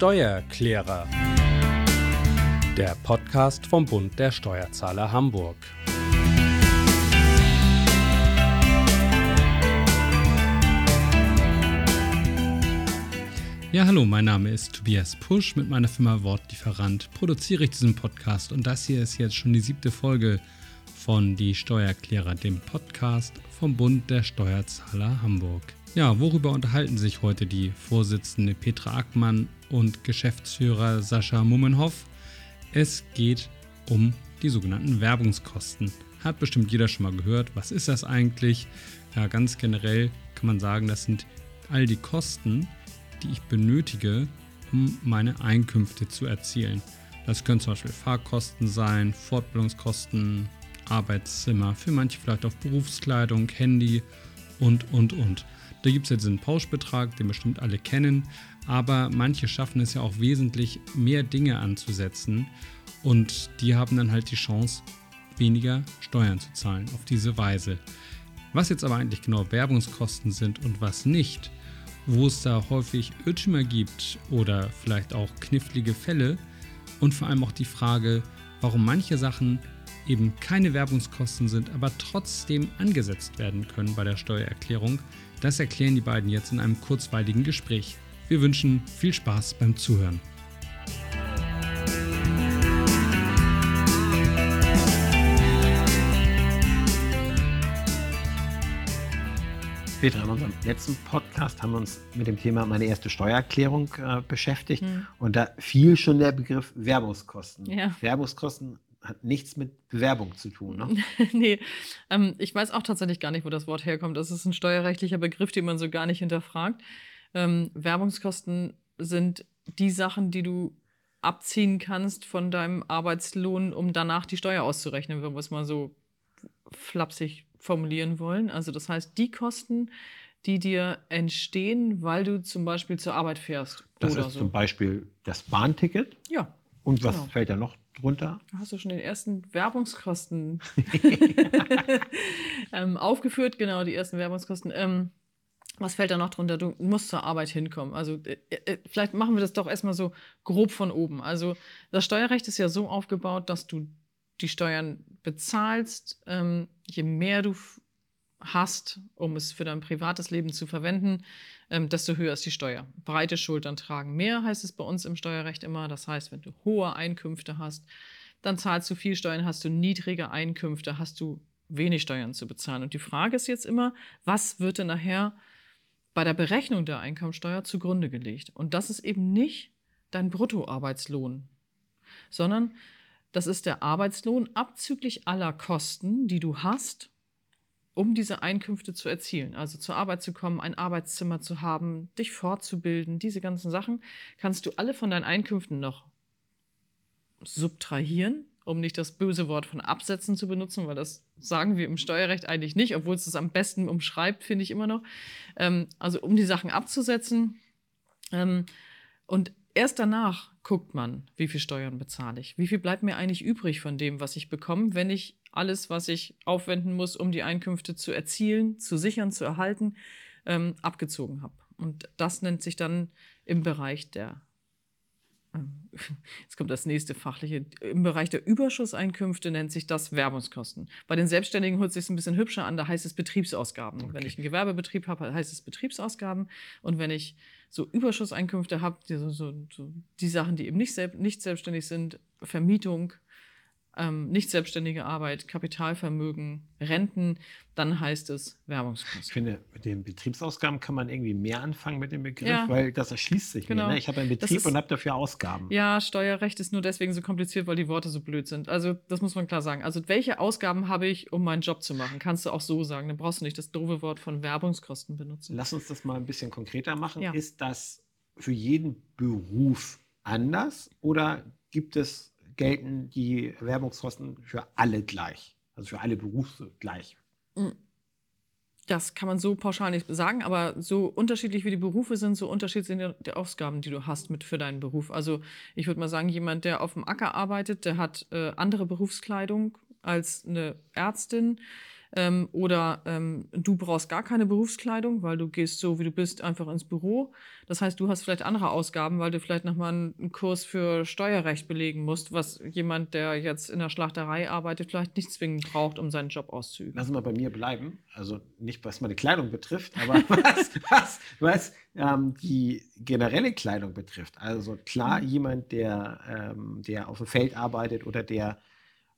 Steuerklärer. Der Podcast vom Bund der Steuerzahler Hamburg. Ja, hallo, mein Name ist Tobias Pusch. Mit meiner Firma Wortlieferant produziere ich diesen Podcast und das hier ist jetzt schon die siebte Folge von Die Steuerklärer, dem Podcast vom Bund der Steuerzahler Hamburg. Ja, worüber unterhalten sich heute die Vorsitzende Petra Ackmann und Geschäftsführer Sascha Mummenhoff? Es geht um die sogenannten Werbungskosten. Hat bestimmt jeder schon mal gehört. Was ist das eigentlich? Ja, ganz generell kann man sagen, das sind all die Kosten, die ich benötige, um meine Einkünfte zu erzielen. Das können zum Beispiel Fahrkosten sein, Fortbildungskosten, Arbeitszimmer, für manche vielleicht auch Berufskleidung, Handy und, und, und. Da gibt es jetzt einen Pauschbetrag, den bestimmt alle kennen, aber manche schaffen es ja auch wesentlich mehr Dinge anzusetzen und die haben dann halt die Chance, weniger Steuern zu zahlen auf diese Weise. Was jetzt aber eigentlich genau Werbungskosten sind und was nicht, wo es da häufig Irrtümer gibt oder vielleicht auch knifflige Fälle und vor allem auch die Frage, warum manche Sachen eben keine Werbungskosten sind, aber trotzdem angesetzt werden können bei der Steuererklärung, das erklären die beiden jetzt in einem kurzweiligen Gespräch. Wir wünschen viel Spaß beim Zuhören. Petra, in unserem letzten Podcast haben wir uns mit dem Thema meine erste Steuererklärung äh, beschäftigt. Mhm. Und da fiel schon der Begriff Werbungskosten. Ja. Werbungskosten hat nichts mit Bewerbung zu tun, ne? nee, ähm, ich weiß auch tatsächlich gar nicht, wo das Wort herkommt. Das ist ein steuerrechtlicher Begriff, den man so gar nicht hinterfragt. Ähm, Werbungskosten sind die Sachen, die du abziehen kannst von deinem Arbeitslohn, um danach die Steuer auszurechnen, wenn wir es mal so flapsig formulieren wollen. Also das heißt, die Kosten, die dir entstehen, weil du zum Beispiel zur Arbeit fährst. Das ist so. zum Beispiel das Bahnticket. Ja. Und was genau. fällt da noch drunter? Hast du schon den ersten Werbungskosten ähm, aufgeführt? Genau, die ersten Werbungskosten. Ähm, was fällt da noch drunter? Du musst zur Arbeit hinkommen. Also äh, äh, vielleicht machen wir das doch erstmal so grob von oben. Also das Steuerrecht ist ja so aufgebaut, dass du die Steuern bezahlst, ähm, je mehr du hast, um es für dein privates Leben zu verwenden, ähm, desto höher ist die Steuer. Breite Schultern tragen mehr, heißt es bei uns im Steuerrecht immer. Das heißt, wenn du hohe Einkünfte hast, dann zahlst du viel Steuern, hast du niedrige Einkünfte, hast du wenig Steuern zu bezahlen. Und die Frage ist jetzt immer, was wird denn nachher bei der Berechnung der Einkommensteuer zugrunde gelegt? Und das ist eben nicht dein Bruttoarbeitslohn, sondern das ist der Arbeitslohn abzüglich aller Kosten, die du hast, um diese Einkünfte zu erzielen. Also zur Arbeit zu kommen, ein Arbeitszimmer zu haben, dich fortzubilden, diese ganzen Sachen kannst du alle von deinen Einkünften noch subtrahieren, um nicht das böse Wort von Absätzen zu benutzen, weil das sagen wir im Steuerrecht eigentlich nicht, obwohl es das am besten umschreibt, finde ich immer noch. Ähm, also um die Sachen abzusetzen. Ähm, und erst danach guckt man, wie viel Steuern bezahle ich. Wie viel bleibt mir eigentlich übrig von dem, was ich bekomme, wenn ich alles, was ich aufwenden muss, um die Einkünfte zu erzielen, zu sichern, zu erhalten, ähm, abgezogen habe. Und das nennt sich dann im Bereich der, jetzt kommt das nächste fachliche, im Bereich der Überschusseinkünfte nennt sich das Werbungskosten. Bei den Selbstständigen hört sich ein bisschen hübscher an, da heißt es Betriebsausgaben. Okay. Wenn ich einen Gewerbebetrieb habe, heißt es Betriebsausgaben. Und wenn ich so Überschusseinkünfte habe, die, so, so, die Sachen, die eben nicht, selb, nicht selbstständig sind, Vermietung, ähm, nicht selbstständige Arbeit, Kapitalvermögen, Renten, dann heißt es Werbungskosten. Ich finde, mit den Betriebsausgaben kann man irgendwie mehr anfangen mit dem Begriff, ja. weil das erschließt sich genau. mir. Ne? Ich habe einen Betrieb ist, und habe dafür Ausgaben. Ja, Steuerrecht ist nur deswegen so kompliziert, weil die Worte so blöd sind. Also das muss man klar sagen. Also welche Ausgaben habe ich, um meinen Job zu machen? Kannst du auch so sagen. Dann brauchst du nicht das doofe Wort von Werbungskosten benutzen. Lass uns das mal ein bisschen konkreter machen. Ja. Ist das für jeden Beruf anders oder gibt es gelten die Werbungskosten für alle gleich, also für alle Berufe gleich. Mm. Das kann man so pauschal nicht sagen, aber so unterschiedlich wie die Berufe sind, so unterschiedlich sind die Ausgaben, die du hast mit für deinen Beruf. Also ich würde mal sagen, jemand, der auf dem Acker arbeitet, der hat äh, andere Berufskleidung als eine Ärztin. Ähm, oder ähm, du brauchst gar keine Berufskleidung, weil du gehst so, wie du bist, einfach ins Büro. Das heißt, du hast vielleicht andere Ausgaben, weil du vielleicht nochmal einen Kurs für Steuerrecht belegen musst, was jemand, der jetzt in der Schlachterei arbeitet, vielleicht nicht zwingend braucht, um seinen Job auszuüben. Lass mal bei mir bleiben. Also nicht, was meine Kleidung betrifft, aber was, was, was ähm, die generelle Kleidung betrifft. Also klar, mhm. jemand, der, ähm, der auf dem Feld arbeitet oder der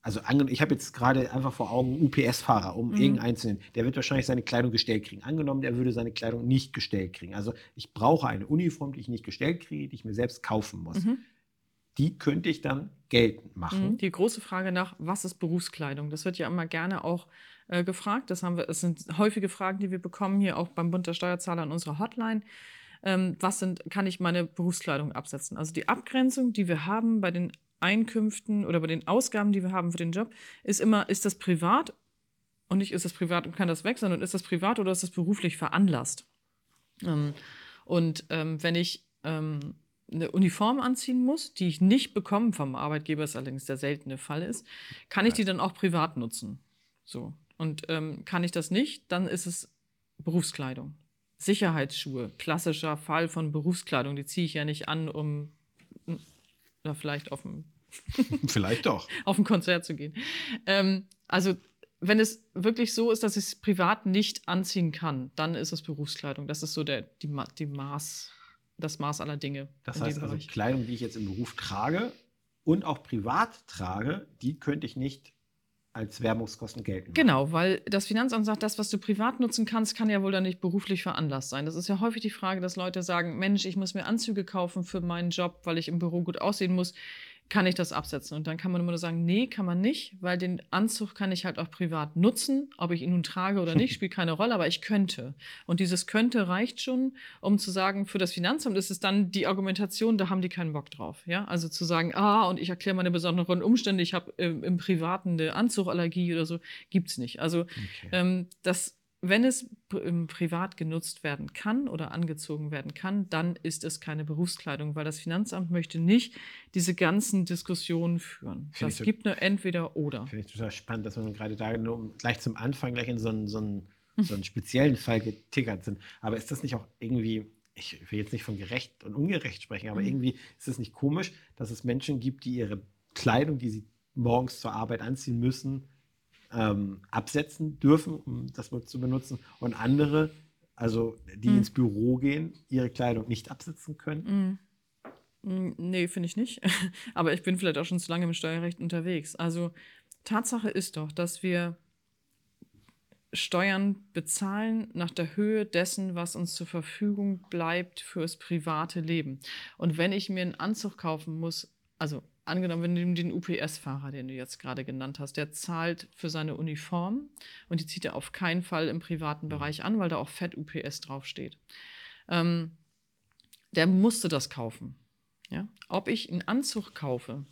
also ich habe jetzt gerade einfach vor Augen UPS-Fahrer, um mhm. irgendeinen zu nennen. Der wird wahrscheinlich seine Kleidung gestellt kriegen. Angenommen, der würde seine Kleidung nicht gestellt kriegen. Also ich brauche eine Uniform, die ich nicht gestellt kriege, die ich mir selbst kaufen muss. Mhm. Die könnte ich dann geltend machen. Mhm. Die große Frage nach, was ist Berufskleidung? Das wird ja immer gerne auch äh, gefragt. Das haben wir, es sind häufige Fragen, die wir bekommen hier auch beim Bund der Steuerzahler in unserer Hotline. Ähm, was sind, kann ich meine Berufskleidung absetzen? Also die Abgrenzung, die wir haben bei den Einkünften oder bei den Ausgaben, die wir haben für den Job, ist immer, ist das privat und nicht ist das privat und kann das weg, sondern ist das privat oder ist das beruflich veranlasst. Ähm, und ähm, wenn ich ähm, eine Uniform anziehen muss, die ich nicht bekomme vom Arbeitgeber, was allerdings der seltene Fall ist, kann ich die dann auch privat nutzen. So. Und ähm, kann ich das nicht, dann ist es Berufskleidung. Sicherheitsschuhe, klassischer Fall von Berufskleidung, die ziehe ich ja nicht an, um oder vielleicht auf dem Vielleicht doch. auf ein Konzert zu gehen. Ähm, also, wenn es wirklich so ist, dass ich es privat nicht anziehen kann, dann ist es Berufskleidung. Das ist so der, die, die Maß, das Maß aller Dinge. Das heißt also, Kleidung, die ich jetzt im Beruf trage und auch privat trage, die könnte ich nicht als Werbungskosten gelten. Genau, weil das Finanzamt sagt, das, was du privat nutzen kannst, kann ja wohl dann nicht beruflich veranlasst sein. Das ist ja häufig die Frage, dass Leute sagen, Mensch, ich muss mir Anzüge kaufen für meinen Job, weil ich im Büro gut aussehen muss kann ich das absetzen? Und dann kann man immer nur sagen, nee, kann man nicht, weil den Anzug kann ich halt auch privat nutzen. Ob ich ihn nun trage oder nicht, spielt keine Rolle, aber ich könnte. Und dieses könnte reicht schon, um zu sagen, für das Finanzamt ist es dann die Argumentation, da haben die keinen Bock drauf. Ja? Also zu sagen, ah, und ich erkläre meine besonderen Umstände, ich habe äh, im Privaten eine Anzugallergie oder so, gibt es nicht. Also okay. ähm, das wenn es privat genutzt werden kann oder angezogen werden kann, dann ist es keine Berufskleidung, weil das Finanzamt möchte nicht diese ganzen Diskussionen führen. Find das gibt nur entweder oder. Finde ich total spannend, dass wir gerade da nur gleich zum Anfang gleich in so einen, so einen, so einen speziellen Fall getickert sind. Aber ist das nicht auch irgendwie, ich will jetzt nicht von gerecht und ungerecht sprechen, aber mhm. irgendwie ist es nicht komisch, dass es Menschen gibt, die ihre Kleidung, die sie morgens zur Arbeit anziehen müssen, ähm, absetzen dürfen, um das zu benutzen, und andere, also die mhm. ins Büro gehen, ihre Kleidung nicht absetzen können? Mhm. Nee, finde ich nicht. Aber ich bin vielleicht auch schon zu lange im Steuerrecht unterwegs. Also Tatsache ist doch, dass wir Steuern bezahlen nach der Höhe dessen, was uns zur Verfügung bleibt fürs private Leben. Und wenn ich mir einen Anzug kaufen muss, also angenommen, wenn du den UPS-Fahrer, den du jetzt gerade genannt hast, der zahlt für seine Uniform und die zieht er auf keinen Fall im privaten Bereich an, weil da auch Fett UPS draufsteht. Ähm, der musste das kaufen. Ja? Ob ich einen Anzug kaufe,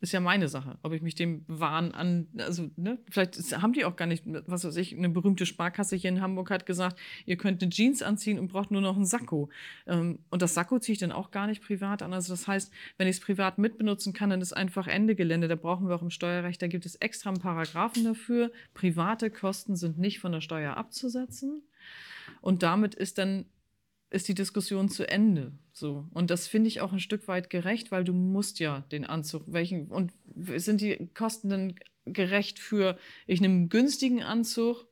ist ja meine Sache, ob ich mich dem Wahn an, also, ne, vielleicht haben die auch gar nicht, was weiß ich, eine berühmte Sparkasse hier in Hamburg hat gesagt, ihr könnt eine Jeans anziehen und braucht nur noch einen Sakko. Ähm, und das Sakko ziehe ich dann auch gar nicht privat an. Also, das heißt, wenn ich es privat mitbenutzen kann, dann ist einfach Ende Gelände. Da brauchen wir auch im Steuerrecht, da gibt es extra einen Paragraphen dafür. Private Kosten sind nicht von der Steuer abzusetzen. Und damit ist dann ist die Diskussion zu Ende. So. Und das finde ich auch ein Stück weit gerecht, weil du musst ja den Anzug, welchen, und sind die Kosten dann gerecht für, ich nehme einen günstigen Anzug,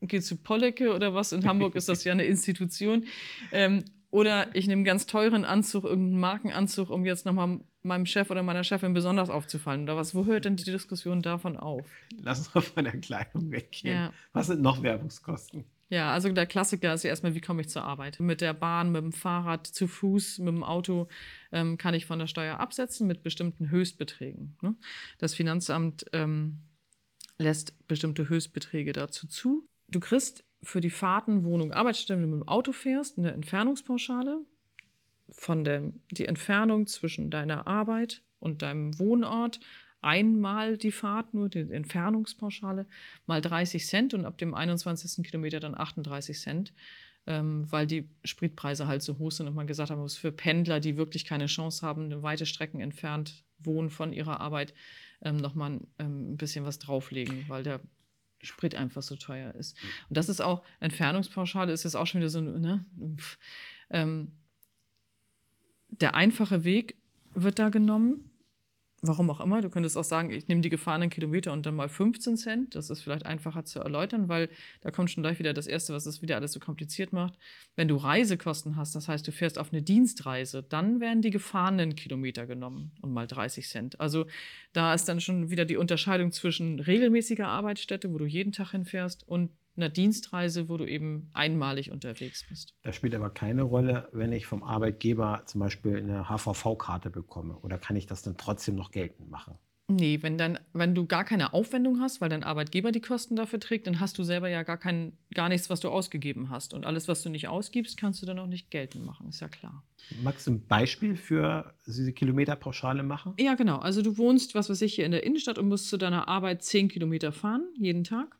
gehe zu Pollecke oder was, in Hamburg ist das ja eine Institution, ähm, oder ich nehme einen ganz teuren Anzug, irgendeinen Markenanzug, um jetzt nochmal meinem Chef oder meiner Chefin besonders aufzufallen oder was? Wo hört denn die Diskussion davon auf? Lass uns mal von der Kleidung weggehen. Ja. Was sind noch Werbungskosten? Ja, also der Klassiker ist ja erstmal, wie komme ich zur Arbeit? Mit der Bahn, mit dem Fahrrad, zu Fuß, mit dem Auto ähm, kann ich von der Steuer absetzen mit bestimmten Höchstbeträgen. Ne? Das Finanzamt ähm, lässt bestimmte Höchstbeträge dazu zu. Du kriegst für die Fahrten, Wohnung, Arbeitsstelle, wenn du mit dem Auto fährst, eine Entfernungspauschale von der die Entfernung zwischen deiner Arbeit und deinem Wohnort einmal die Fahrt, nur die Entfernungspauschale, mal 30 Cent und ab dem 21. Kilometer dann 38 Cent, ähm, weil die Spritpreise halt so hoch sind und man gesagt hat, man muss für Pendler, die wirklich keine Chance haben, eine weite Strecken entfernt wohnen von ihrer Arbeit, ähm, nochmal ähm, ein bisschen was drauflegen, weil der Sprit einfach so teuer ist. Und das ist auch, Entfernungspauschale ist jetzt auch schon wieder so, ne? Ähm, der einfache Weg wird da genommen warum auch immer. Du könntest auch sagen, ich nehme die gefahrenen Kilometer und dann mal 15 Cent. Das ist vielleicht einfacher zu erläutern, weil da kommt schon gleich wieder das Erste, was es wieder alles so kompliziert macht. Wenn du Reisekosten hast, das heißt, du fährst auf eine Dienstreise, dann werden die gefahrenen Kilometer genommen und mal 30 Cent. Also da ist dann schon wieder die Unterscheidung zwischen regelmäßiger Arbeitsstätte, wo du jeden Tag hinfährst, und einer Dienstreise, wo du eben einmalig unterwegs bist. Das spielt aber keine Rolle, wenn ich vom Arbeitgeber zum Beispiel eine HVV-Karte bekomme. Oder kann ich das dann trotzdem noch geltend machen? Nee, wenn, dann, wenn du gar keine Aufwendung hast, weil dein Arbeitgeber die Kosten dafür trägt, dann hast du selber ja gar, kein, gar nichts, was du ausgegeben hast. Und alles, was du nicht ausgibst, kannst du dann auch nicht geltend machen, ist ja klar. Magst du ein Beispiel für diese Kilometerpauschale machen? Ja, genau. Also du wohnst, was weiß ich, hier in der Innenstadt und musst zu deiner Arbeit 10 Kilometer fahren, jeden Tag.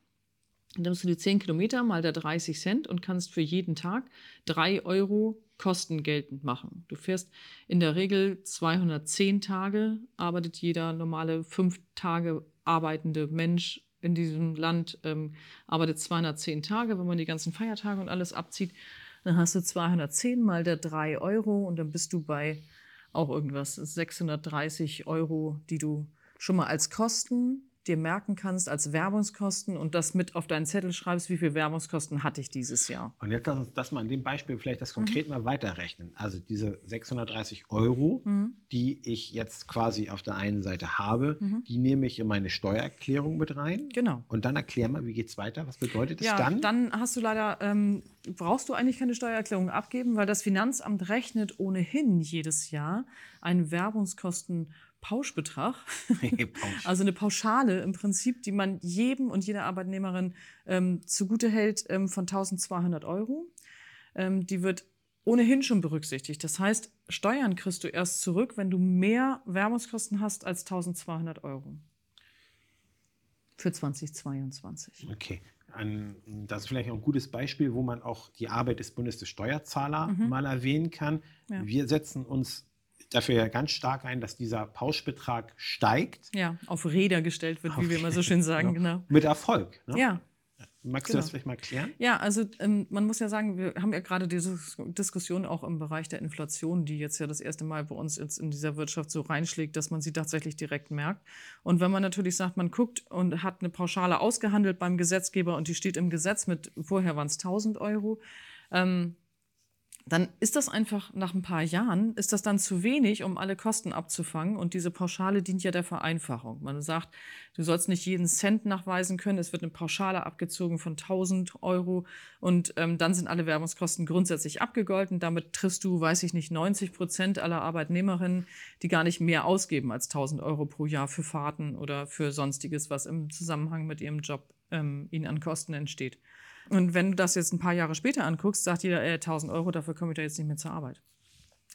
Dann nimmst du die 10 Kilometer mal der 30 Cent und kannst für jeden Tag 3 Euro Kosten geltend machen. Du fährst in der Regel 210 Tage, arbeitet jeder normale 5 Tage arbeitende Mensch in diesem Land, ähm, arbeitet 210 Tage, wenn man die ganzen Feiertage und alles abzieht. Dann hast du 210 mal der 3 Euro und dann bist du bei auch irgendwas 630 Euro, die du schon mal als Kosten dir merken kannst als Werbungskosten und das mit auf deinen Zettel schreibst, wie viel Werbungskosten hatte ich dieses Jahr. Und jetzt lass uns das mal an dem Beispiel vielleicht das konkret mhm. mal weiterrechnen. Also diese 630 Euro, mhm. die ich jetzt quasi auf der einen Seite habe, mhm. die nehme ich in meine Steuererklärung mit rein. Genau. Und dann erklär mal, wie geht es weiter? Was bedeutet das ja, dann? Dann hast du leider, ähm, brauchst du eigentlich keine Steuererklärung abgeben, weil das Finanzamt rechnet ohnehin jedes Jahr einen Werbungskosten Pauschbetrag, also eine Pauschale im Prinzip, die man jedem und jeder Arbeitnehmerin ähm, zugute hält ähm, von 1200 Euro. Ähm, die wird ohnehin schon berücksichtigt. Das heißt, Steuern kriegst du erst zurück, wenn du mehr Werbungskosten hast als 1200 Euro. Für 2022. Okay. das ist vielleicht auch ein gutes Beispiel, wo man auch die Arbeit des Bundes des Steuerzahlers mhm. mal erwähnen kann. Ja. Wir setzen uns dafür ja ganz stark ein, dass dieser Pauschbetrag steigt. Ja, auf Räder gestellt wird, wie wir immer so schön sagen. Genau. genau. Mit Erfolg. Ne? Ja. Magst genau. du das vielleicht mal klären? Ja, also ähm, man muss ja sagen, wir haben ja gerade diese Diskussion auch im Bereich der Inflation, die jetzt ja das erste Mal bei uns jetzt in dieser Wirtschaft so reinschlägt, dass man sie tatsächlich direkt merkt. Und wenn man natürlich sagt, man guckt und hat eine Pauschale ausgehandelt beim Gesetzgeber und die steht im Gesetz mit, vorher waren es 1000 Euro, ähm, dann ist das einfach nach ein paar Jahren, ist das dann zu wenig, um alle Kosten abzufangen. Und diese Pauschale dient ja der Vereinfachung. Man sagt, du sollst nicht jeden Cent nachweisen können. Es wird eine Pauschale abgezogen von 1000 Euro. Und ähm, dann sind alle Werbungskosten grundsätzlich abgegolten. Damit triffst du, weiß ich nicht, 90 Prozent aller Arbeitnehmerinnen, die gar nicht mehr ausgeben als 1000 Euro pro Jahr für Fahrten oder für Sonstiges, was im Zusammenhang mit ihrem Job ähm, ihnen an Kosten entsteht. Und wenn du das jetzt ein paar Jahre später anguckst, sagt jeder, äh, 1000 Euro, dafür komme ich da jetzt nicht mehr zur Arbeit.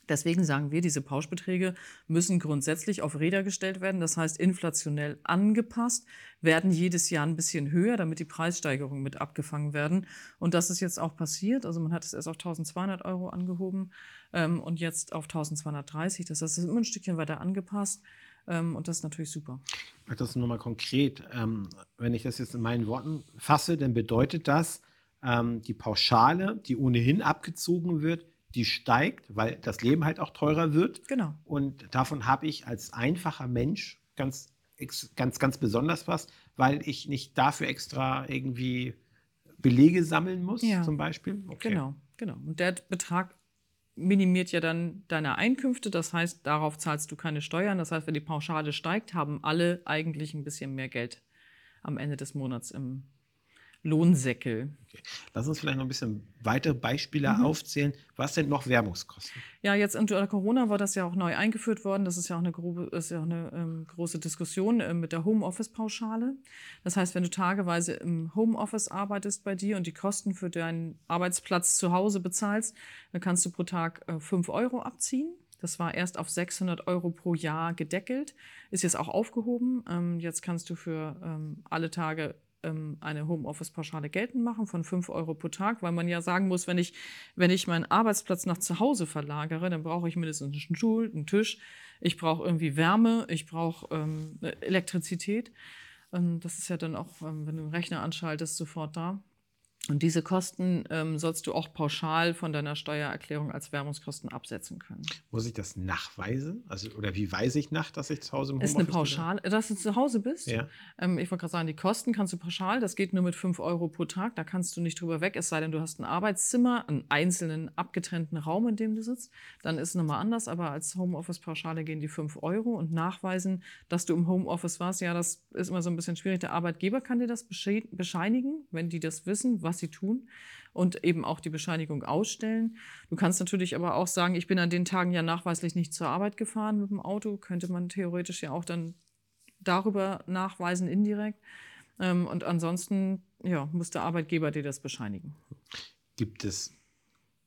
Deswegen sagen wir, diese Pauschbeträge müssen grundsätzlich auf Räder gestellt werden, das heißt inflationell angepasst, werden jedes Jahr ein bisschen höher, damit die Preissteigerungen mit abgefangen werden. Und das ist jetzt auch passiert. Also man hat es erst auf 1200 Euro angehoben ähm, und jetzt auf 1230. Das heißt, es ist immer ein Stückchen weiter angepasst. Ähm, und das ist natürlich super. Ich mache das nochmal konkret. Ähm, wenn ich das jetzt in meinen Worten fasse, dann bedeutet das, ähm, die Pauschale, die ohnehin abgezogen wird, die steigt, weil das Leben halt auch teurer wird. Genau. Und davon habe ich als einfacher Mensch ganz, ganz, ganz besonders was, weil ich nicht dafür extra irgendwie Belege sammeln muss, ja. zum Beispiel. Okay. Genau, genau. Und der Betrag minimiert ja dann deine Einkünfte. Das heißt, darauf zahlst du keine Steuern. Das heißt, wenn die Pauschale steigt, haben alle eigentlich ein bisschen mehr Geld am Ende des Monats im Lohnsäckel. Okay. Lass uns vielleicht noch ein bisschen weitere Beispiele mhm. aufzählen. Was sind noch Werbungskosten? Ja, jetzt unter Corona war das ja auch neu eingeführt worden. Das ist ja auch eine, grobe, ist ja auch eine ähm, große Diskussion äh, mit der Homeoffice-Pauschale. Das heißt, wenn du tageweise im Homeoffice arbeitest bei dir und die Kosten für deinen Arbeitsplatz zu Hause bezahlst, dann kannst du pro Tag äh, 5 Euro abziehen. Das war erst auf 600 Euro pro Jahr gedeckelt, ist jetzt auch aufgehoben. Ähm, jetzt kannst du für ähm, alle Tage ähm, eine Homeoffice-Pauschale geltend machen von 5 Euro pro Tag, weil man ja sagen muss, wenn ich, wenn ich meinen Arbeitsplatz nach zu Hause verlagere, dann brauche ich mindestens einen Stuhl, einen Tisch, ich brauche irgendwie Wärme, ich brauche ähm, Elektrizität. Ähm, das ist ja dann auch, ähm, wenn du einen Rechner anschaltest, sofort da. Und diese Kosten ähm, sollst du auch pauschal von deiner Steuererklärung als Werbungskosten absetzen können. Muss ich das nachweisen? Also, oder wie weise ich nach, dass ich zu Hause im Homeoffice bin? Ist eine Pauschal, bin? dass du zu Hause bist. Ja. Ähm, ich wollte gerade sagen, die Kosten kannst du pauschal, das geht nur mit 5 Euro pro Tag, da kannst du nicht drüber weg, es sei denn, du hast ein Arbeitszimmer, einen einzelnen abgetrennten Raum, in dem du sitzt. Dann ist es nochmal anders, aber als Homeoffice-Pauschale gehen die 5 Euro und nachweisen, dass du im Homeoffice warst. Ja, das ist immer so ein bisschen schwierig. Der Arbeitgeber kann dir das bescheinigen, wenn die das wissen, was sie tun und eben auch die Bescheinigung ausstellen. Du kannst natürlich aber auch sagen, ich bin an den Tagen ja nachweislich nicht zur Arbeit gefahren mit dem Auto, könnte man theoretisch ja auch dann darüber nachweisen indirekt. Ähm, und ansonsten ja, muss der Arbeitgeber dir das bescheinigen. Gibt es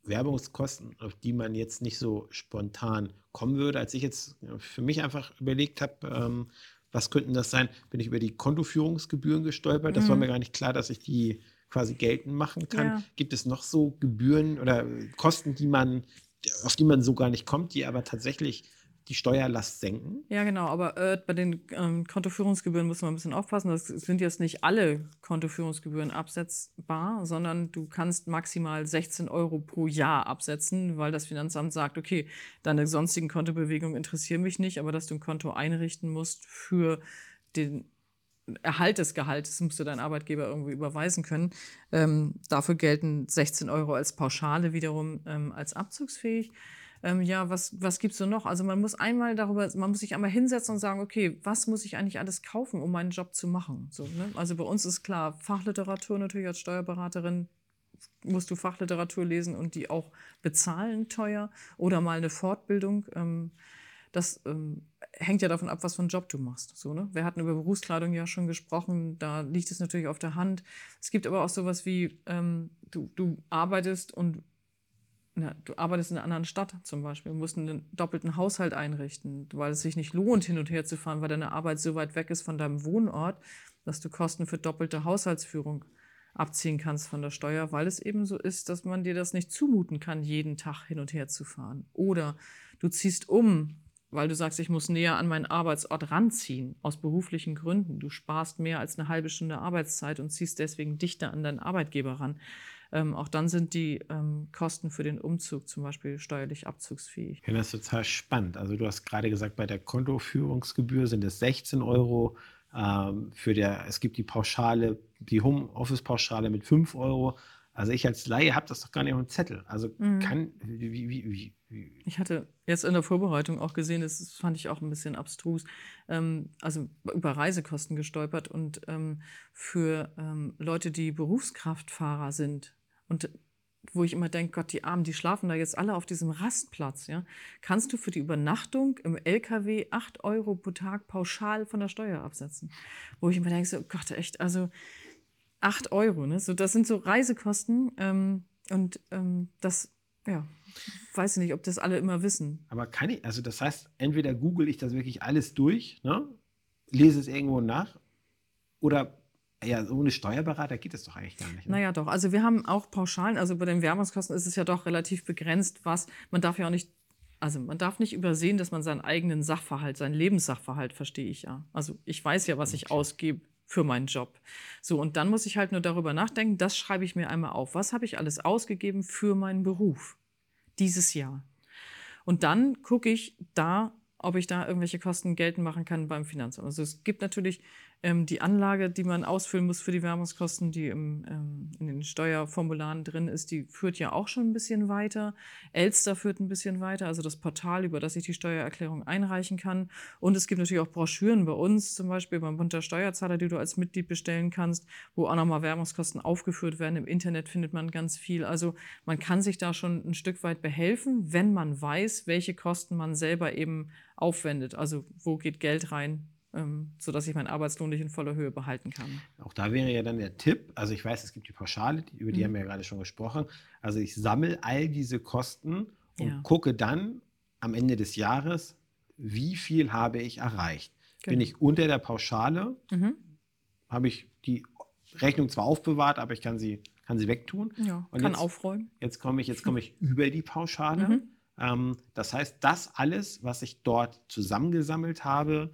Werbungskosten, auf die man jetzt nicht so spontan kommen würde? Als ich jetzt für mich einfach überlegt habe, ähm, was könnten das sein, bin ich über die Kontoführungsgebühren gestolpert. Das mhm. war mir gar nicht klar, dass ich die quasi geltend machen kann. Ja. Gibt es noch so Gebühren oder Kosten, die man, auf die man so gar nicht kommt, die aber tatsächlich die Steuerlast senken? Ja, genau, aber äh, bei den ähm, Kontoführungsgebühren muss man ein bisschen aufpassen. Das sind jetzt nicht alle Kontoführungsgebühren absetzbar, sondern du kannst maximal 16 Euro pro Jahr absetzen, weil das Finanzamt sagt, okay, deine sonstigen Kontobewegungen interessieren mich nicht, aber dass du ein Konto einrichten musst für den Erhalt des Gehaltes musst du dein Arbeitgeber irgendwie überweisen können. Ähm, dafür gelten 16 Euro als Pauschale wiederum ähm, als abzugsfähig. Ähm, ja, was, was gibt es so noch? Also man muss einmal darüber, man muss sich einmal hinsetzen und sagen, okay, was muss ich eigentlich alles kaufen, um meinen Job zu machen? So, ne? Also bei uns ist klar, Fachliteratur natürlich als Steuerberaterin musst du Fachliteratur lesen und die auch bezahlen teuer oder mal eine Fortbildung. Ähm, das ähm, hängt ja davon ab, was für einen Job du machst. So, ne? Wir hatten über Berufskleidung ja schon gesprochen, da liegt es natürlich auf der Hand. Es gibt aber auch sowas wie, ähm, du, du arbeitest und na, du arbeitest in einer anderen Stadt zum Beispiel, musst einen doppelten Haushalt einrichten, weil es sich nicht lohnt, hin und her zu fahren, weil deine Arbeit so weit weg ist von deinem Wohnort, dass du Kosten für doppelte Haushaltsführung abziehen kannst von der Steuer, weil es eben so ist, dass man dir das nicht zumuten kann, jeden Tag hin und her zu fahren. Oder du ziehst um, weil du sagst, ich muss näher an meinen Arbeitsort ranziehen, aus beruflichen Gründen. Du sparst mehr als eine halbe Stunde Arbeitszeit und ziehst deswegen dichter an deinen Arbeitgeber ran. Ähm, auch dann sind die ähm, Kosten für den Umzug zum Beispiel steuerlich abzugsfähig. Finde das total spannend. Also du hast gerade gesagt, bei der Kontoführungsgebühr sind es 16 Euro. Ähm, für der, es gibt die Pauschale, die Homeoffice-Pauschale mit 5 Euro. Also ich als Laie habe das doch gar nicht auf dem Zettel. Also mhm. kann, wie, wie, wie, Ich hatte jetzt in der Vorbereitung auch gesehen, das fand ich auch ein bisschen abstrus, ähm, also über Reisekosten gestolpert und ähm, für ähm, Leute, die Berufskraftfahrer sind und wo ich immer denke, Gott, die Armen, die schlafen da jetzt alle auf diesem Rastplatz, ja, kannst du für die Übernachtung im LKW 8 Euro pro Tag pauschal von der Steuer absetzen. Wo ich immer denke, so, Gott, echt, also 8 Euro. Ne? So, das sind so Reisekosten. Ähm, und ähm, das, ja, weiß ich nicht, ob das alle immer wissen. Aber kann ich, also das heißt, entweder google ich das wirklich alles durch, ne? lese es irgendwo nach, oder ja, ohne Steuerberater geht das doch eigentlich gar nicht. Ne? Naja, doch. Also wir haben auch Pauschalen, also bei den Werbungskosten ist es ja doch relativ begrenzt, was, man darf ja auch nicht also man darf nicht übersehen, dass man seinen eigenen Sachverhalt, seinen Lebenssachverhalt verstehe ich ja. Also ich weiß ja, was ich ausgebe für meinen Job. So, und dann muss ich halt nur darüber nachdenken, das schreibe ich mir einmal auf. Was habe ich alles ausgegeben für meinen Beruf dieses Jahr? Und dann gucke ich da, ob ich da irgendwelche Kosten geltend machen kann beim Finanzamt. Also es gibt natürlich ähm, die Anlage, die man ausfüllen muss für die Werbungskosten, die im, ähm, in den Steuerformularen drin ist, die führt ja auch schon ein bisschen weiter. Elster führt ein bisschen weiter, also das Portal, über das ich die Steuererklärung einreichen kann. Und es gibt natürlich auch Broschüren bei uns, zum Beispiel beim Bund der Steuerzahler, die du als Mitglied bestellen kannst, wo auch nochmal Werbungskosten aufgeführt werden. Im Internet findet man ganz viel. Also man kann sich da schon ein Stück weit behelfen, wenn man weiß, welche Kosten man selber eben aufwendet. Also wo geht Geld rein, ähm, sodass ich meinen Arbeitslohn nicht in voller Höhe behalten kann. Auch da wäre ja dann der Tipp, also ich weiß, es gibt die Pauschale, über die mhm. haben wir ja gerade schon gesprochen. Also ich sammle all diese Kosten und ja. gucke dann am Ende des Jahres, wie viel habe ich erreicht. Genau. Bin ich unter der Pauschale, mhm. habe ich die Rechnung zwar aufbewahrt, aber ich kann sie, kann sie wegtun. Ja, und kann jetzt, aufräumen. Jetzt komme ich, jetzt komme ich über die Pauschale. Mhm. Ähm, das heißt, das alles, was ich dort zusammengesammelt habe,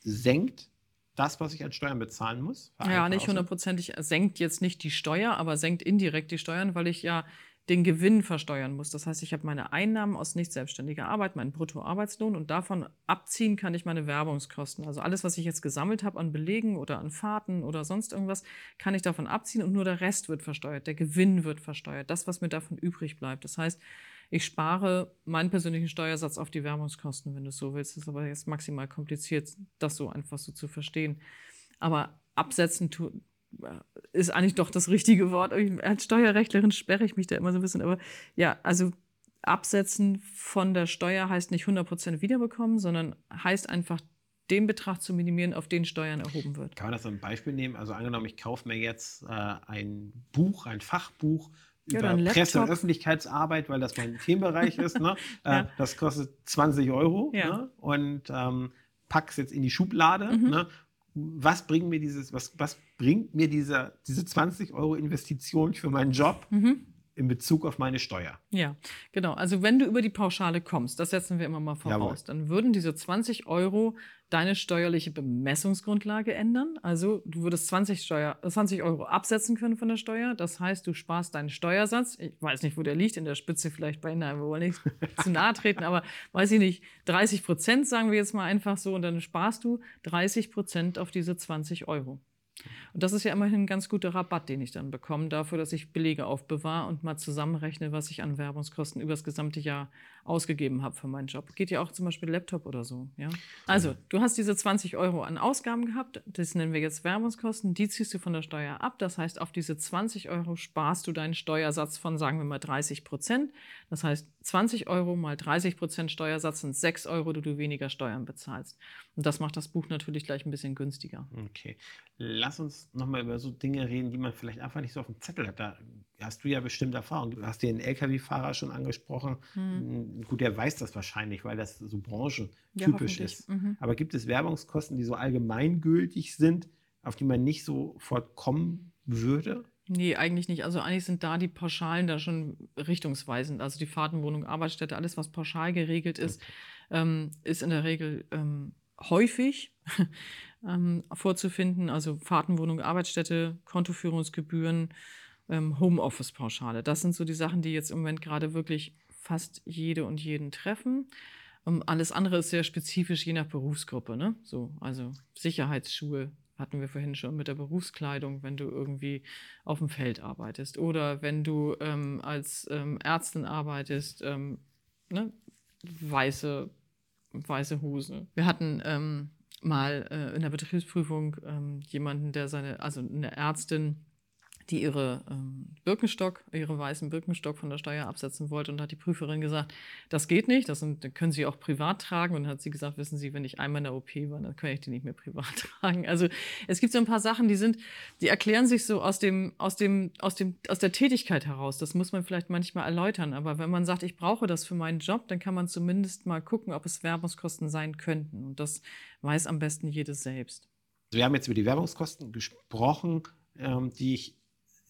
senkt das, was ich als Steuern bezahlen muss? Ja, nicht hundertprozentig. Senkt jetzt nicht die Steuer, aber senkt indirekt die Steuern, weil ich ja den Gewinn versteuern muss. Das heißt, ich habe meine Einnahmen aus nicht selbstständiger Arbeit, meinen Bruttoarbeitslohn und davon abziehen kann ich meine Werbungskosten. Also alles, was ich jetzt gesammelt habe an Belegen oder an Fahrten oder sonst irgendwas, kann ich davon abziehen und nur der Rest wird versteuert. Der Gewinn wird versteuert. Das, was mir davon übrig bleibt. Das heißt, ich spare meinen persönlichen Steuersatz auf die Werbungskosten, wenn du es so willst. Das ist aber jetzt maximal kompliziert, das so einfach so zu verstehen. Aber absetzen ist eigentlich doch das richtige Wort. Als Steuerrechtlerin sperre ich mich da immer so ein bisschen. Aber ja, also absetzen von der Steuer heißt nicht 100% wiederbekommen, sondern heißt einfach den Betrag zu minimieren, auf den Steuern erhoben wird. Kann man das ein Beispiel nehmen? Also angenommen, ich kaufe mir jetzt äh, ein Buch, ein Fachbuch über ja, Presse- und Öffentlichkeitsarbeit, weil das mein Themenbereich ist. Ne? ja. äh, das kostet 20 Euro ja. ne? und ähm, pack es jetzt in die Schublade mhm. ne? was bringt mir dieses, was, was bringt mir diese, diese 20 Euro Investition für meinen Job? Mhm in Bezug auf meine Steuer. Ja, genau. Also wenn du über die Pauschale kommst, das setzen wir immer mal voraus, Jawohl. dann würden diese 20 Euro deine steuerliche Bemessungsgrundlage ändern. Also du würdest 20, Steuer, 20 Euro absetzen können von der Steuer. Das heißt, du sparst deinen Steuersatz. Ich weiß nicht, wo der liegt, in der Spitze vielleicht bei, nein, wir wollen nicht zu nahe treten, aber weiß ich nicht, 30 Prozent sagen wir jetzt mal einfach so und dann sparst du 30 Prozent auf diese 20 Euro. Und das ist ja immerhin ein ganz guter Rabatt, den ich dann bekomme, dafür, dass ich Belege aufbewahre und mal zusammenrechne, was ich an Werbungskosten über das gesamte Jahr ausgegeben habe für meinen Job. Geht ja auch zum Beispiel Laptop oder so. Ja? Also, du hast diese 20 Euro an Ausgaben gehabt, das nennen wir jetzt Werbungskosten, die ziehst du von der Steuer ab. Das heißt, auf diese 20 Euro sparst du deinen Steuersatz von, sagen wir mal, 30 Prozent. Das heißt, 20 Euro mal 30 Prozent Steuersatz sind 6 Euro, die du weniger Steuern bezahlst. Und das macht das Buch natürlich gleich ein bisschen günstiger. Okay. Lass uns nochmal über so Dinge reden, die man vielleicht einfach nicht so auf dem Zettel hat. Da hast du ja bestimmt Erfahrung. Du hast den Lkw-Fahrer schon angesprochen. Hm. Gut, der weiß das wahrscheinlich, weil das so branchentypisch ja, ist. Mhm. Aber gibt es Werbungskosten, die so allgemeingültig sind, auf die man nicht sofort kommen würde? Nee, eigentlich nicht. Also eigentlich sind da die Pauschalen da schon richtungsweisend. Also die Fahrtenwohnung, Arbeitsstätte, alles, was pauschal geregelt ist, okay. ähm, ist in der Regel ähm, häufig ähm, vorzufinden. Also Fahrtenwohnung, Arbeitsstätte, Kontoführungsgebühren, ähm, Homeoffice-Pauschale. Das sind so die Sachen, die jetzt im Moment gerade wirklich fast jede und jeden treffen. Ähm, alles andere ist sehr spezifisch je nach Berufsgruppe. Ne? So, also Sicherheitsschuhe hatten wir vorhin schon mit der Berufskleidung, wenn du irgendwie auf dem Feld arbeitest oder wenn du ähm, als ähm, Ärztin arbeitest, ähm, ne? weiße, weiße Hose. Wir hatten ähm, mal äh, in der Betriebsprüfung ähm, jemanden, der seine, also eine Ärztin, die ihre ähm, Birkenstock, ihre weißen Birkenstock von der Steuer absetzen wollte und hat die Prüferin gesagt, das geht nicht, das sind, können Sie auch privat tragen. Und hat sie gesagt, wissen Sie, wenn ich einmal in der OP war, dann kann ich die nicht mehr privat tragen. Also es gibt so ein paar Sachen, die sind, die erklären sich so aus dem, aus dem, aus dem, aus der Tätigkeit heraus. Das muss man vielleicht manchmal erläutern. Aber wenn man sagt, ich brauche das für meinen Job, dann kann man zumindest mal gucken, ob es Werbungskosten sein könnten. Und das weiß am besten jedes selbst. Wir haben jetzt über die Werbungskosten gesprochen, ähm, die ich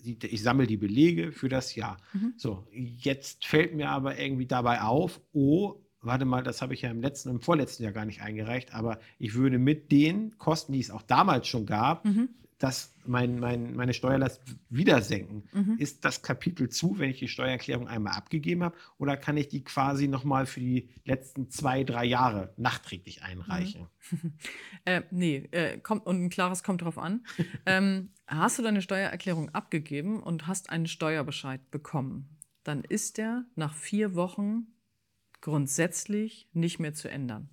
ich sammle die Belege für das Jahr. Mhm. So, jetzt fällt mir aber irgendwie dabei auf, oh, warte mal, das habe ich ja im letzten, im vorletzten Jahr gar nicht eingereicht, aber ich würde mit den Kosten, die es auch damals schon gab, mhm das mein, mein, meine Steuerlast wieder senken. Mhm. Ist das Kapitel zu, wenn ich die Steuererklärung einmal abgegeben habe, oder kann ich die quasi nochmal für die letzten zwei, drei Jahre nachträglich einreichen? Mhm. äh, nee, äh, kommt, und ein klares kommt drauf an. ähm, hast du deine Steuererklärung abgegeben und hast einen Steuerbescheid bekommen, dann ist der nach vier Wochen grundsätzlich nicht mehr zu ändern.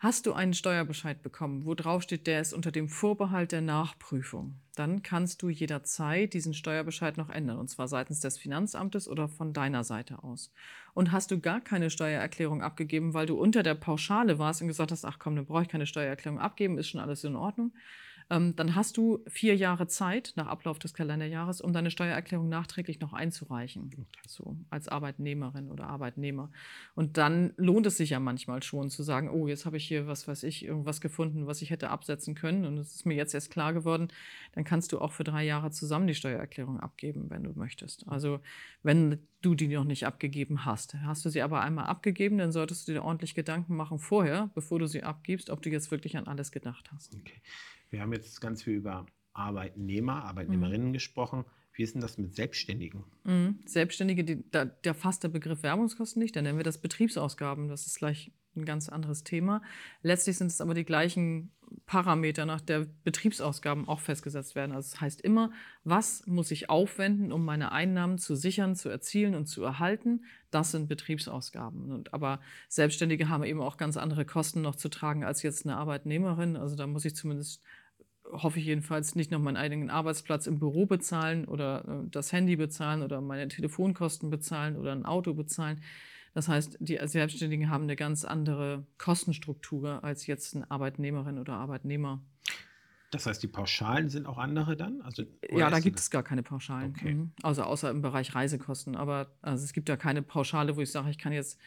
Hast du einen Steuerbescheid bekommen, wo drauf steht, der ist unter dem Vorbehalt der Nachprüfung, dann kannst du jederzeit diesen Steuerbescheid noch ändern, und zwar seitens des Finanzamtes oder von deiner Seite aus. Und hast du gar keine Steuererklärung abgegeben, weil du unter der Pauschale warst und gesagt hast, ach komm, dann brauche ich keine Steuererklärung abgeben, ist schon alles in Ordnung, ähm, dann hast du vier Jahre Zeit nach Ablauf des Kalenderjahres, um deine Steuererklärung nachträglich noch einzureichen, so als Arbeitnehmerin oder Arbeitnehmer. Und dann lohnt es sich ja manchmal schon zu sagen, oh, jetzt habe ich hier was weiß ich, irgendwas gefunden, was ich hätte absetzen können und es ist mir jetzt erst klar geworden, dann kannst du auch für drei Jahre zusammen die Steuererklärung abgeben, wenn du möchtest. Also wenn du die noch nicht abgegeben hast. Hast du sie aber einmal abgegeben, dann solltest du dir ordentlich Gedanken machen vorher, bevor du sie abgibst, ob du jetzt wirklich an alles gedacht hast. Okay. Wir haben jetzt ganz viel über Arbeitnehmer, Arbeitnehmerinnen mhm. gesprochen. Wie ist denn das mit Selbstständigen? Mhm. Selbstständige, die, da, da fasst der Begriff Werbungskosten nicht, dann nennen wir das Betriebsausgaben. Das ist gleich ein ganz anderes Thema. Letztlich sind es aber die gleichen Parameter nach der Betriebsausgaben auch festgesetzt werden. Also es das heißt immer, was muss ich aufwenden, um meine Einnahmen zu sichern, zu erzielen und zu erhalten? Das sind Betriebsausgaben. Und, aber Selbstständige haben eben auch ganz andere Kosten noch zu tragen als jetzt eine Arbeitnehmerin. Also da muss ich zumindest hoffe ich jedenfalls, nicht noch meinen eigenen Arbeitsplatz im Büro bezahlen oder äh, das Handy bezahlen oder meine Telefonkosten bezahlen oder ein Auto bezahlen. Das heißt, die Selbstständigen haben eine ganz andere Kostenstruktur als jetzt eine Arbeitnehmerin oder Arbeitnehmer. Das heißt, die Pauschalen sind auch andere dann? Also, ja, da gibt es gar keine Pauschalen. Okay. Mhm. Also außer im Bereich Reisekosten. Aber also es gibt ja keine Pauschale, wo ich sage, ich kann jetzt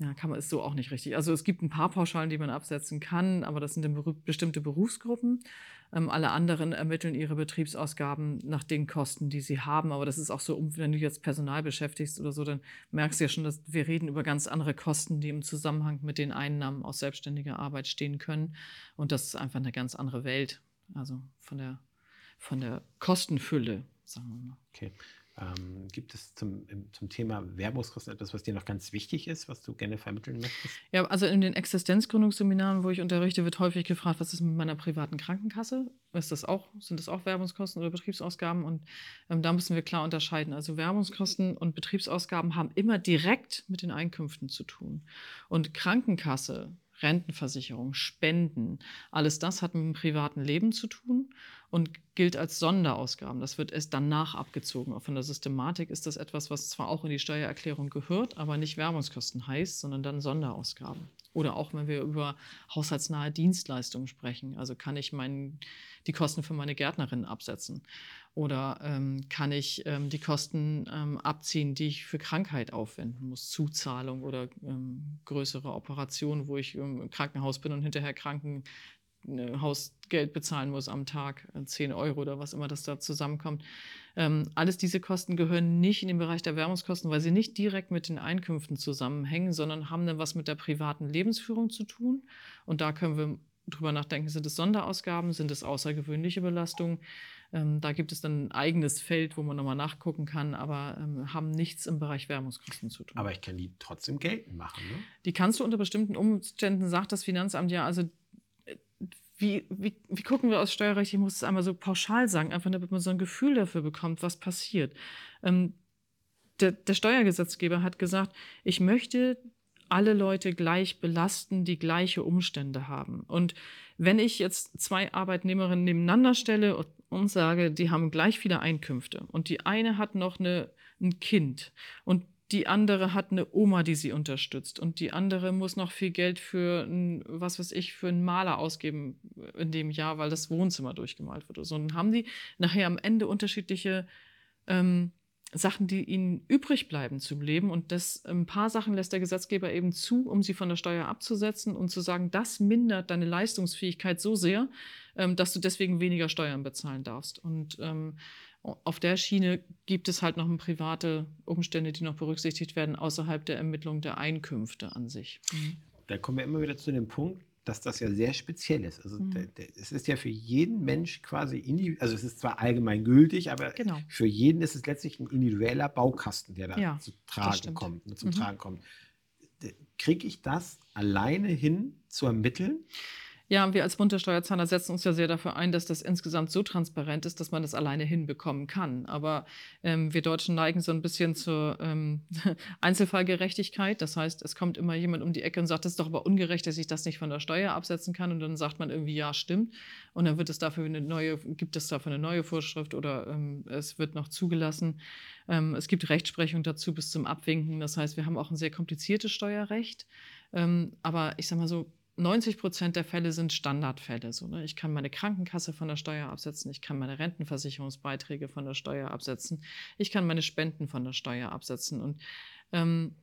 ja, kann man, ist so auch nicht richtig. Also es gibt ein paar Pauschalen, die man absetzen kann, aber das sind dann bestimmte Berufsgruppen. Ähm, alle anderen ermitteln ihre Betriebsausgaben nach den Kosten, die sie haben. Aber das ist auch so, wenn du jetzt Personal beschäftigst oder so, dann merkst du ja schon, dass wir reden über ganz andere Kosten, die im Zusammenhang mit den Einnahmen aus selbstständiger Arbeit stehen können. Und das ist einfach eine ganz andere Welt. Also von der, von der Kostenfülle, sagen wir mal. Okay. Ähm, gibt es zum, zum Thema Werbungskosten etwas, was dir noch ganz wichtig ist, was du gerne vermitteln möchtest? Ja, also in den Existenzgründungsseminaren, wo ich unterrichte, wird häufig gefragt, was ist mit meiner privaten Krankenkasse? Ist das auch, sind das auch Werbungskosten oder Betriebsausgaben? Und ähm, da müssen wir klar unterscheiden. Also Werbungskosten und Betriebsausgaben haben immer direkt mit den Einkünften zu tun. Und Krankenkasse Rentenversicherung, Spenden, alles das hat mit dem privaten Leben zu tun und gilt als Sonderausgaben. Das wird erst danach abgezogen. Auch von der Systematik ist das etwas, was zwar auch in die Steuererklärung gehört, aber nicht Werbungskosten heißt, sondern dann Sonderausgaben. Oder auch wenn wir über haushaltsnahe Dienstleistungen sprechen. Also kann ich mein, die Kosten für meine Gärtnerin absetzen? Oder ähm, kann ich ähm, die Kosten ähm, abziehen, die ich für Krankheit aufwenden muss? Zuzahlung oder ähm, größere Operationen, wo ich im Krankenhaus bin und hinterher Kranken Hausgeld bezahlen muss am Tag, 10 äh, Euro oder was immer das da zusammenkommt. Ähm, alles diese Kosten gehören nicht in den Bereich der Werbungskosten, weil sie nicht direkt mit den Einkünften zusammenhängen, sondern haben dann was mit der privaten Lebensführung zu tun. Und da können wir drüber nachdenken, sind es Sonderausgaben, sind es außergewöhnliche Belastungen? Ähm, da gibt es dann ein eigenes Feld, wo man nochmal nachgucken kann, aber ähm, haben nichts im Bereich Werbungskosten zu tun. Aber ich kann die trotzdem geltend machen. Ne? Die kannst du unter bestimmten Umständen, sagt das Finanzamt ja, also wie, wie, wie gucken wir aus Steuerrecht? Ich muss es einmal so pauschal sagen, einfach damit man so ein Gefühl dafür bekommt, was passiert. Ähm, der, der Steuergesetzgeber hat gesagt, ich möchte alle Leute gleich belasten, die gleiche Umstände haben. Und wenn ich jetzt zwei Arbeitnehmerinnen nebeneinander stelle und sage, die haben gleich viele Einkünfte und die eine hat noch eine, ein Kind und die andere hat eine Oma, die sie unterstützt und die andere muss noch viel Geld für ein, was weiß ich, für einen Maler ausgeben in dem Jahr, weil das Wohnzimmer durchgemalt wird. So, dann haben die nachher am Ende unterschiedliche ähm, Sachen, die ihnen übrig bleiben zum Leben. Und das, ein paar Sachen lässt der Gesetzgeber eben zu, um sie von der Steuer abzusetzen und zu sagen, das mindert deine Leistungsfähigkeit so sehr, ähm, dass du deswegen weniger Steuern bezahlen darfst. Und ähm, auf der Schiene gibt es halt noch private Umstände, die noch berücksichtigt werden, außerhalb der Ermittlung der Einkünfte an sich. Mhm. Da kommen wir immer wieder zu dem Punkt, dass das ja sehr speziell ist. Also mhm. der, der, es ist ja für jeden Mensch quasi individuell, also es ist zwar allgemein gültig, aber genau. für jeden ist es letztlich ein individueller Baukasten, der da ja, zu tragen kommt, zum mhm. Tragen kommt. Kriege ich das alleine hin zu ermitteln? Ja, wir als Bund der Steuerzahler setzen uns ja sehr dafür ein, dass das insgesamt so transparent ist, dass man das alleine hinbekommen kann. Aber ähm, wir Deutschen neigen so ein bisschen zur ähm, Einzelfallgerechtigkeit. Das heißt, es kommt immer jemand um die Ecke und sagt, das ist doch aber ungerecht, dass ich das nicht von der Steuer absetzen kann. Und dann sagt man irgendwie, ja, stimmt. Und dann wird es dafür eine neue, gibt es dafür eine neue Vorschrift oder ähm, es wird noch zugelassen. Ähm, es gibt Rechtsprechung dazu bis zum Abwinken. Das heißt, wir haben auch ein sehr kompliziertes Steuerrecht. Ähm, aber ich sage mal so, 90 Prozent der Fälle sind Standardfälle. So, ne? Ich kann meine Krankenkasse von der Steuer absetzen, ich kann meine Rentenversicherungsbeiträge von der Steuer absetzen, ich kann meine Spenden von der Steuer absetzen. Und ähm,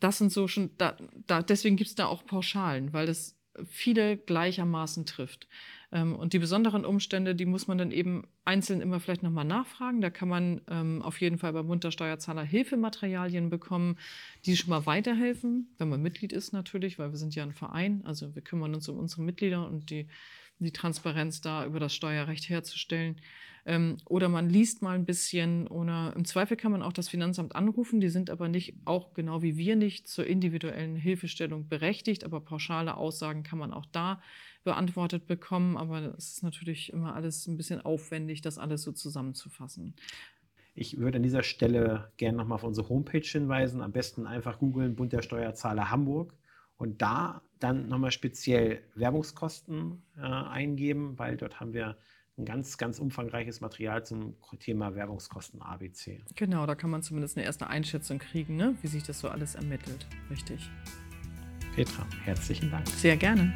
das sind so schon, da, da, deswegen gibt es da auch Pauschalen, weil das viele gleichermaßen trifft. Ähm, und die besonderen Umstände, die muss man dann eben einzeln immer vielleicht nochmal nachfragen. Da kann man ähm, auf jeden Fall beim Muntersteuerzahler Hilfematerialien bekommen, die schon mal weiterhelfen, wenn man Mitglied ist natürlich, weil wir sind ja ein Verein. Also wir kümmern uns um unsere Mitglieder und die, die Transparenz da über das Steuerrecht herzustellen. Ähm, oder man liest mal ein bisschen oder im Zweifel kann man auch das Finanzamt anrufen. Die sind aber nicht, auch genau wie wir nicht, zur individuellen Hilfestellung berechtigt. Aber pauschale Aussagen kann man auch da beantwortet bekommen. Aber es ist natürlich immer alles ein bisschen aufwendig, das alles so zusammenzufassen. Ich würde an dieser Stelle gerne nochmal auf unsere Homepage hinweisen. Am besten einfach googeln Bund der Steuerzahler Hamburg und da dann nochmal speziell Werbungskosten äh, eingeben, weil dort haben wir ein ganz, ganz umfangreiches Material zum Thema Werbungskosten ABC. Genau, da kann man zumindest eine erste Einschätzung kriegen, ne? wie sich das so alles ermittelt. Richtig. Petra, herzlichen Dank. Sehr gerne.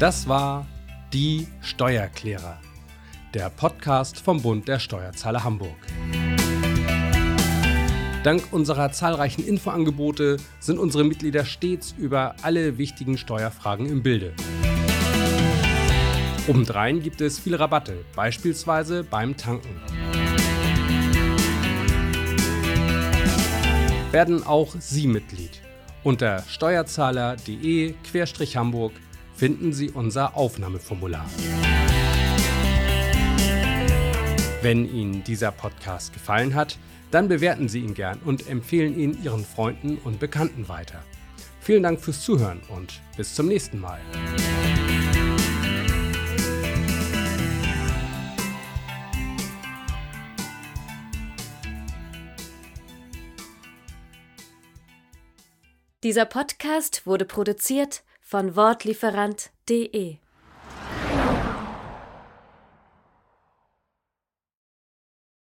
Das war Die Steuerklärer, der Podcast vom Bund der Steuerzahler Hamburg. Dank unserer zahlreichen Infoangebote sind unsere Mitglieder stets über alle wichtigen Steuerfragen im Bilde. Obendrein gibt es viele Rabatte, beispielsweise beim Tanken. Werden auch Sie Mitglied. Unter steuerzahler.de-hamburg finden Sie unser Aufnahmeformular. Wenn Ihnen dieser Podcast gefallen hat, dann bewerten Sie ihn gern und empfehlen ihn Ihren Freunden und Bekannten weiter. Vielen Dank fürs Zuhören und bis zum nächsten Mal. Dieser Podcast wurde produziert von Wortlieferant.de